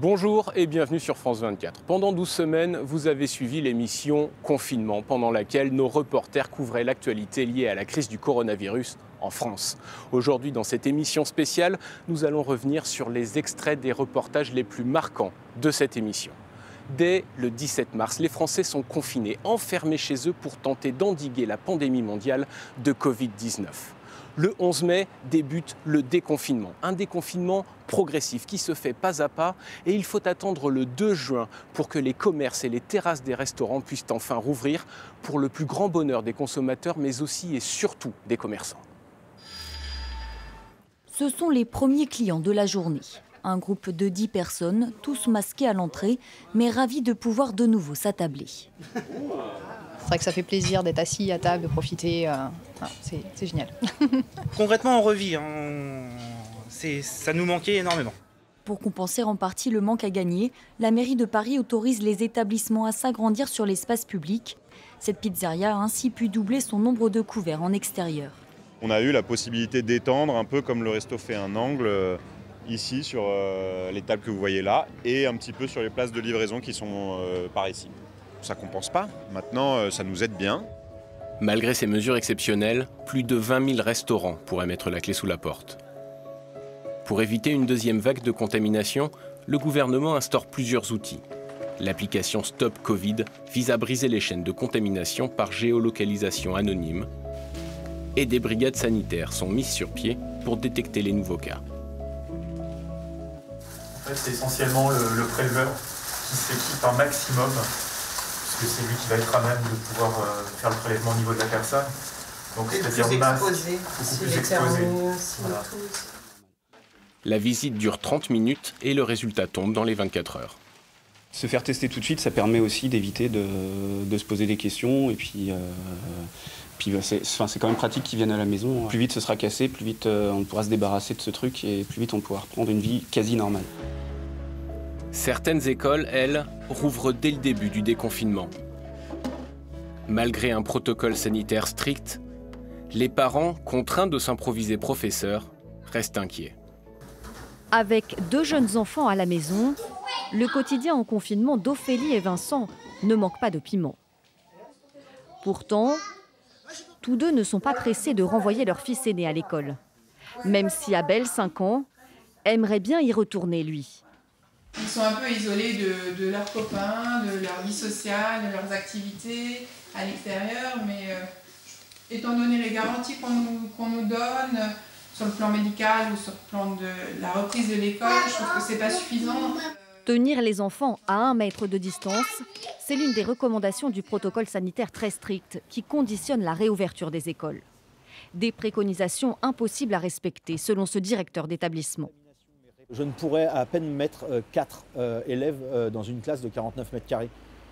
Bonjour et bienvenue sur France 24. Pendant 12 semaines, vous avez suivi l'émission Confinement, pendant laquelle nos reporters couvraient l'actualité liée à la crise du coronavirus en France. Aujourd'hui, dans cette émission spéciale, nous allons revenir sur les extraits des reportages les plus marquants de cette émission. Dès le 17 mars, les Français sont confinés, enfermés chez eux pour tenter d'endiguer la pandémie mondiale de Covid-19. Le 11 mai débute le déconfinement, un déconfinement progressif qui se fait pas à pas et il faut attendre le 2 juin pour que les commerces et les terrasses des restaurants puissent enfin rouvrir pour le plus grand bonheur des consommateurs mais aussi et surtout des commerçants. Ce sont les premiers clients de la journée. Un groupe de 10 personnes, tous masqués à l'entrée, mais ravis de pouvoir de nouveau s'attabler. C'est vrai que ça fait plaisir d'être assis à table, de profiter. euh, c'est génial. Concrètement, on revit. hein. Ça nous manquait énormément. Pour compenser en partie le manque à gagner, la mairie de Paris autorise les établissements à s'agrandir sur l'espace public. Cette pizzeria a ainsi pu doubler son nombre de couverts en extérieur. On a eu la possibilité d'étendre un peu comme le resto fait un angle euh, ici sur euh, les tables que vous voyez là et un petit peu sur les places de livraison qui sont euh, par ici. Ça compense pas. Maintenant, euh, ça nous aide bien. Malgré ces mesures exceptionnelles, plus de 20 000 restaurants pourraient mettre la clé sous la porte. Pour éviter une deuxième vague de contamination, le gouvernement instaure plusieurs outils. L'application Stop Covid vise à briser les chaînes de contamination par géolocalisation anonyme. Et des brigades sanitaires sont mises sur pied pour détecter les nouveaux cas. C'est essentiellement le, le préleveur qui s'équipe un maximum, puisque c'est lui qui va être à même de pouvoir euh, faire le prélèvement au niveau de la personne. Donc, c'est-à-dire masque, beaucoup plus exposé. Voilà. La visite dure 30 minutes et le résultat tombe dans les 24 heures. Se faire tester tout de suite, ça permet aussi d'éviter de, de se poser des questions. Et puis, euh, puis bah, c'est enfin, c'est quand même pratique qu'ils viennent à la maison. Plus vite ce sera cassé, plus vite euh, on pourra se débarrasser de ce truc et plus vite on pourra reprendre une vie quasi normale. Certaines écoles, elles, rouvrent dès le début du déconfinement. Malgré un protocole sanitaire strict, les parents, contraints de s'improviser professeurs, restent inquiets. Avec deux jeunes enfants à la maison, le quotidien en confinement d'Ophélie et Vincent ne manque pas de piment. Pourtant, tous deux ne sont pas pressés de renvoyer leur fils aîné à l'école. Même si Abel, 5 ans, aimerait bien y retourner, lui. Ils sont un peu isolés de, leurs copains, de leur vie sociale, de leurs activités à l'extérieur, mais euh, étant donné les garanties qu'on nous, nous donne euh, sur le plan médical ou sur le plan de la reprise de l'école, je trouve que c'est pas suffisant. Tenir les enfants à un mètre de distance, c'est l'une des recommandations du protocole sanitaire très strict qui conditionne la réouverture des écoles. Des préconisations impossibles à respecter, selon ce directeur d'établissement. Je ne pourrais à peine mettre 4 élèves euh, dans une classe de 49 mètres carrés.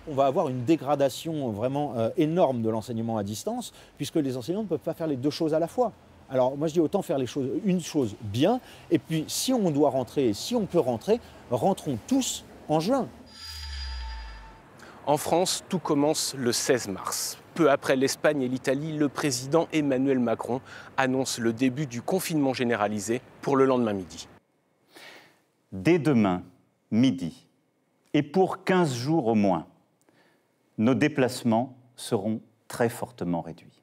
On va avoir une dégradation vraiment euh, énorme de l'enseignement à distance, puisque les enseignants ne peuvent pas faire les deux choses à la fois. Alors moi je dis autant faire les choses, une chose bien, et puis si on doit rentrer, si on peut rentrer, rentrons tous en juin. En France, tout commence le 16 mars. Peu après l'Espagne et l'Italie, le président Emmanuel Macron annonce le début du confinement généralisé pour le lendemain midi. Dès demain, midi, et pour 15 jours au moins, nos déplacements seront très fortement réduits.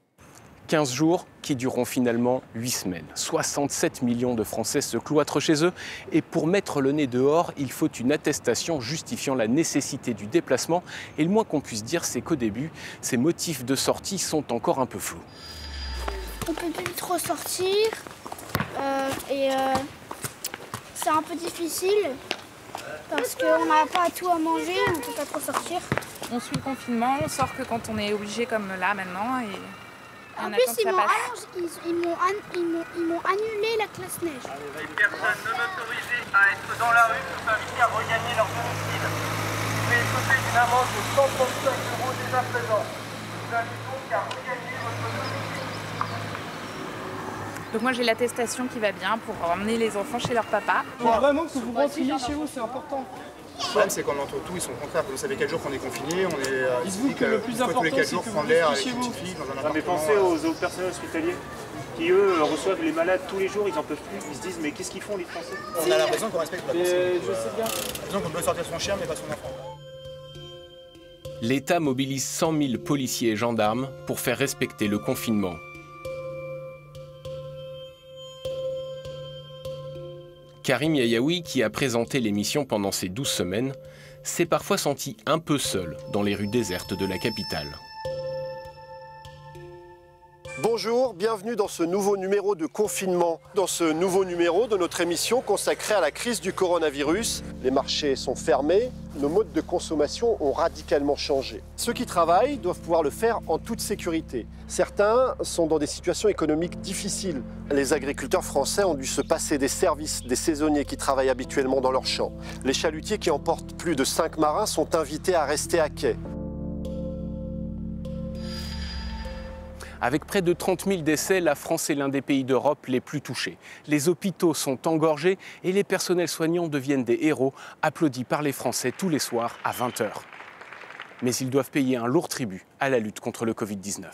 15 jours qui dureront finalement 8 semaines. 67 millions de Français se cloîtrent chez eux et pour mettre le nez dehors, il faut une attestation justifiant la nécessité du déplacement et le moins qu'on puisse dire c'est qu'au début, ces motifs de sortie sont encore un peu flous. On peut plus trop sortir euh, et euh, c'est un peu difficile parce qu'on n'a pas tout à manger, on ne peut pas trop sortir. On suit le confinement, on sort que quand on est obligé comme là maintenant et En plus, ils m'ont ils- ils m'ont an- ils m'ont- ils m'ont annulé la classe neige. Les personnes non autorisées à être dans la rue invitées à regagner leur domicile. Vous pouvez écoper d'une amende de 135 euros dès à présent. Nous invitons donc à regagner votre domicile. Donc moi j'ai l'attestation qui va bien pour emmener les enfants chez leur papa. Il faut vraiment que vous rentriez chez vous, c'est important. Le problème, c'est qu'on entend tout, ils sont contraires. Vous savez quel jour qu'on est confiné, on est. Euh, Dites-vous que le plus important, c'est que vous l'air avec une fille dans un appartement. Mais pensez aux, aux personnels hospitaliers qui eux reçoivent les malades tous les jours, ils en peuvent plus. Ils se disent mais qu'est-ce qu'ils font les Français? On a l'impression qu'on respecte la personne. Je sais bien. On a l'impression qu'on peut sortir son chien mais pas son enfant. L'État mobilise 100 000 policiers et gendarmes pour faire respecter le confinement. Karim Yayaoui, qui a présenté l'émission pendant ces 12 semaines, s'est parfois senti un peu seul dans les rues désertes de la capitale. Bonjour, bienvenue dans ce nouveau numéro de confinement. Dans ce nouveau numéro de notre émission consacrée à la crise du coronavirus, les marchés sont fermés, nos modes de consommation ont radicalement changé. Ceux qui travaillent doivent pouvoir le faire en toute sécurité. Certains sont dans des situations économiques difficiles. Les agriculteurs français ont dû se passer des services des saisonniers qui travaillent habituellement dans leurs champs. Les chalutiers qui emportent plus de 5 marins sont invités à rester à quai. Avec près de 30 000 décès, la France est l'un des pays d'Europe les plus touchés. Les hôpitaux sont engorgés et les personnels soignants deviennent des héros, applaudis par les Français tous les soirs à 20h. Mais ils doivent payer un lourd tribut à la lutte contre le Covid-19.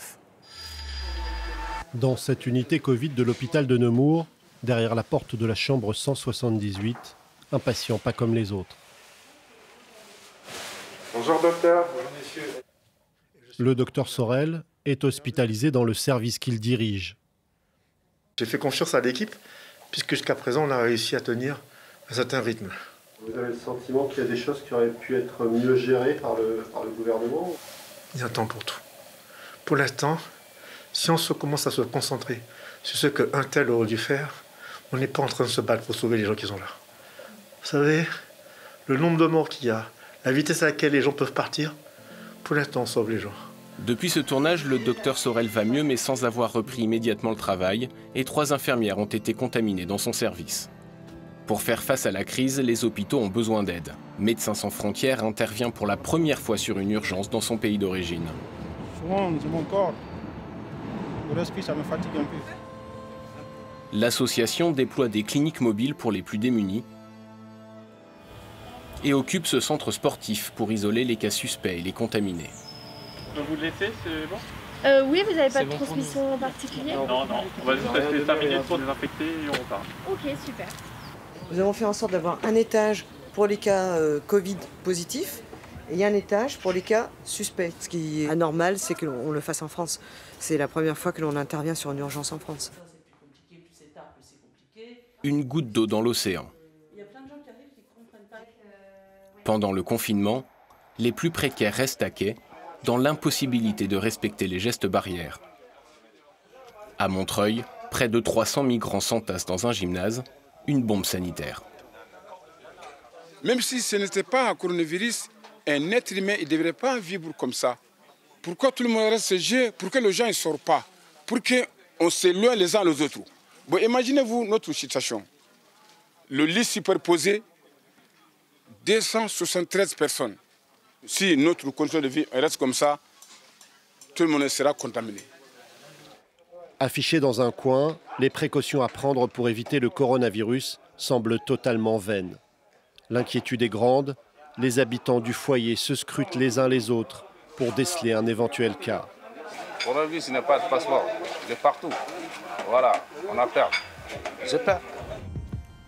Dans cette unité Covid de l'hôpital de Nemours, derrière la porte de la chambre 178, un patient pas comme les autres. Bonjour docteur. Bonjour messieurs. Le docteur Sorel est hospitalisé dans le service qu'il dirige. J'ai fait confiance à l'équipe, puisque jusqu'à présent, on a réussi à tenir un certain rythme. Vous avez le sentiment qu'il y a des choses qui auraient pu être mieux gérées par le, par le gouvernement Il y a un temps pour tout. Pour l'instant, si on se commence à se concentrer sur ce qu'un tel aurait dû faire, on n'est pas en train de se battre pour sauver les gens qui sont là. Vous savez, le nombre de morts qu'il y a, la vitesse à laquelle les gens peuvent partir, pour l'instant, on sauve les gens. Depuis ce tournage, le docteur Sorel va mieux mais sans avoir repris immédiatement le travail et trois infirmières ont été contaminées dans son service. Pour faire face à la crise, les hôpitaux ont besoin d'aide. Médecins sans frontières intervient pour la première fois sur une urgence dans son pays d'origine. Souvent, c'est mon corps. Le respire, ça me fatigue un peu. L'association déploie des cliniques mobiles pour les plus démunis et occupe ce centre sportif pour isoler les cas suspects et les contaminés. Donc vous le laissez, c'est bon euh, Oui, vous n'avez pas de transmission en particulier Non, non, on va juste rester 5 minutes pour désinfecter et on repart. Ok, super. Nous avons fait en sorte d'avoir un étage pour les cas euh, Covid positifs et un étage pour les cas suspects. Ce qui est anormal, c'est qu'on le fasse en France. C'est la première fois que l'on intervient sur une urgence en France. Une goutte d'eau dans l'océan. Pendant le confinement, les plus précaires restent à quai dans l'impossibilité de respecter les gestes barrières. À Montreuil, près de 300 migrants s'entassent dans un gymnase, une bombe sanitaire. Même si ce n'était pas un coronavirus, un être humain ne devrait pas vivre comme ça. Pourquoi tout le monde reste chez Pourquoi les gens ne sortent pas? Pour qu'on s'éloigne les uns les autres? Bon, imaginez-vous notre situation. Le lit superposé, 273 personnes. Si notre condition de vie reste comme ça, tout le monde sera contaminé. Affichés dans un coin, les précautions à prendre pour éviter le coronavirus semblent totalement vaines. L'inquiétude est grande, les habitants du foyer se scrutent les uns les autres pour déceler un éventuel cas. Le coronavirus n'a pas de passeport, il est partout. Voilà, on a peur. J'ai peur.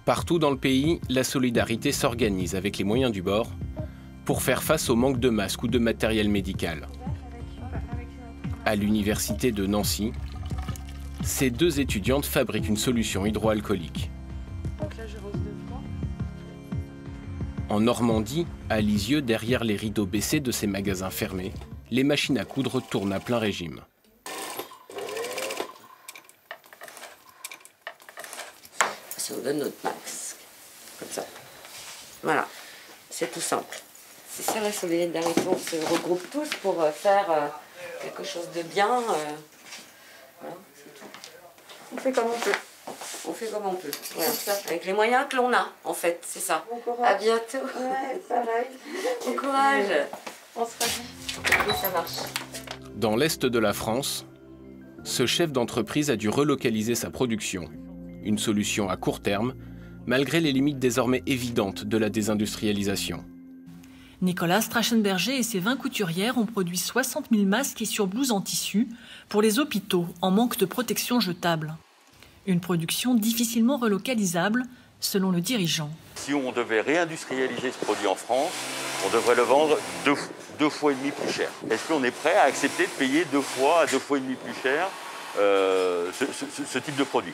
Partout dans le pays, la solidarité s'organise avec les moyens du bord pour faire face au manque de masques ou de matériel médical. À l'université de Nancy, ces deux étudiantes fabriquent une solution hydroalcoolique. En Normandie, à Lisieux, derrière les rideaux baissés de ces magasins fermés, les machines à coudre tournent à plein régime. On donne notre masque, comme ça. Voilà, c'est tout simple. C'est ça la solidarité, on se regroupe tous pour euh, faire euh, quelque chose de bien. euh, voilà, c'est tout. On fait comme on peut. On fait comme on peut. Voilà. Avec les moyens que l'on a, en fait, c'est ça. À bientôt. Ouais, pareil. Bon courage. On se revoit. Oui, ça marche. Dans l'est de la France, ce chef d'entreprise a dû relocaliser sa production. Une solution à court terme, malgré les limites désormais évidentes de la désindustrialisation. Nicolas Strachenberger et ses 20 couturières ont produit 60 000 masques et surblouses en tissu pour les hôpitaux en manque de protection jetable. Une production difficilement relocalisable, selon le dirigeant. Si on devait réindustrialiser ce produit en France, on devrait le vendre deux, deux fois et demi plus cher. Est-ce qu'on est prêt à accepter de payer deux fois à deux fois et demi plus cher euh, ce, ce type de produit?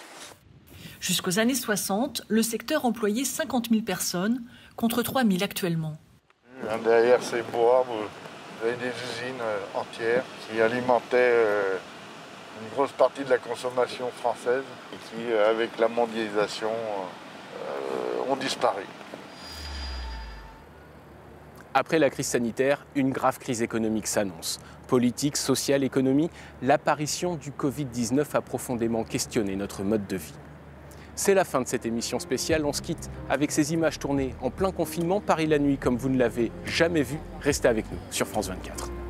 Jusqu'aux années 60, le secteur employait 50 000 personnes contre 3 000 actuellement. Derrière ces bois, vous avez des usines euh, entières qui alimentaient euh, une grosse partie de la consommation française et qui, euh, avec la mondialisation, ont disparu. Après la crise sanitaire, une grave crise économique s'annonce. Politique, sociale, économie, l'apparition du Covid-19 a profondément questionné notre mode de vie. C'est la fin de cette émission spéciale. On se quitte avec ces images tournées en plein confinement, Paris la nuit, comme vous ne l'avez jamais vu. Restez avec nous sur France 24.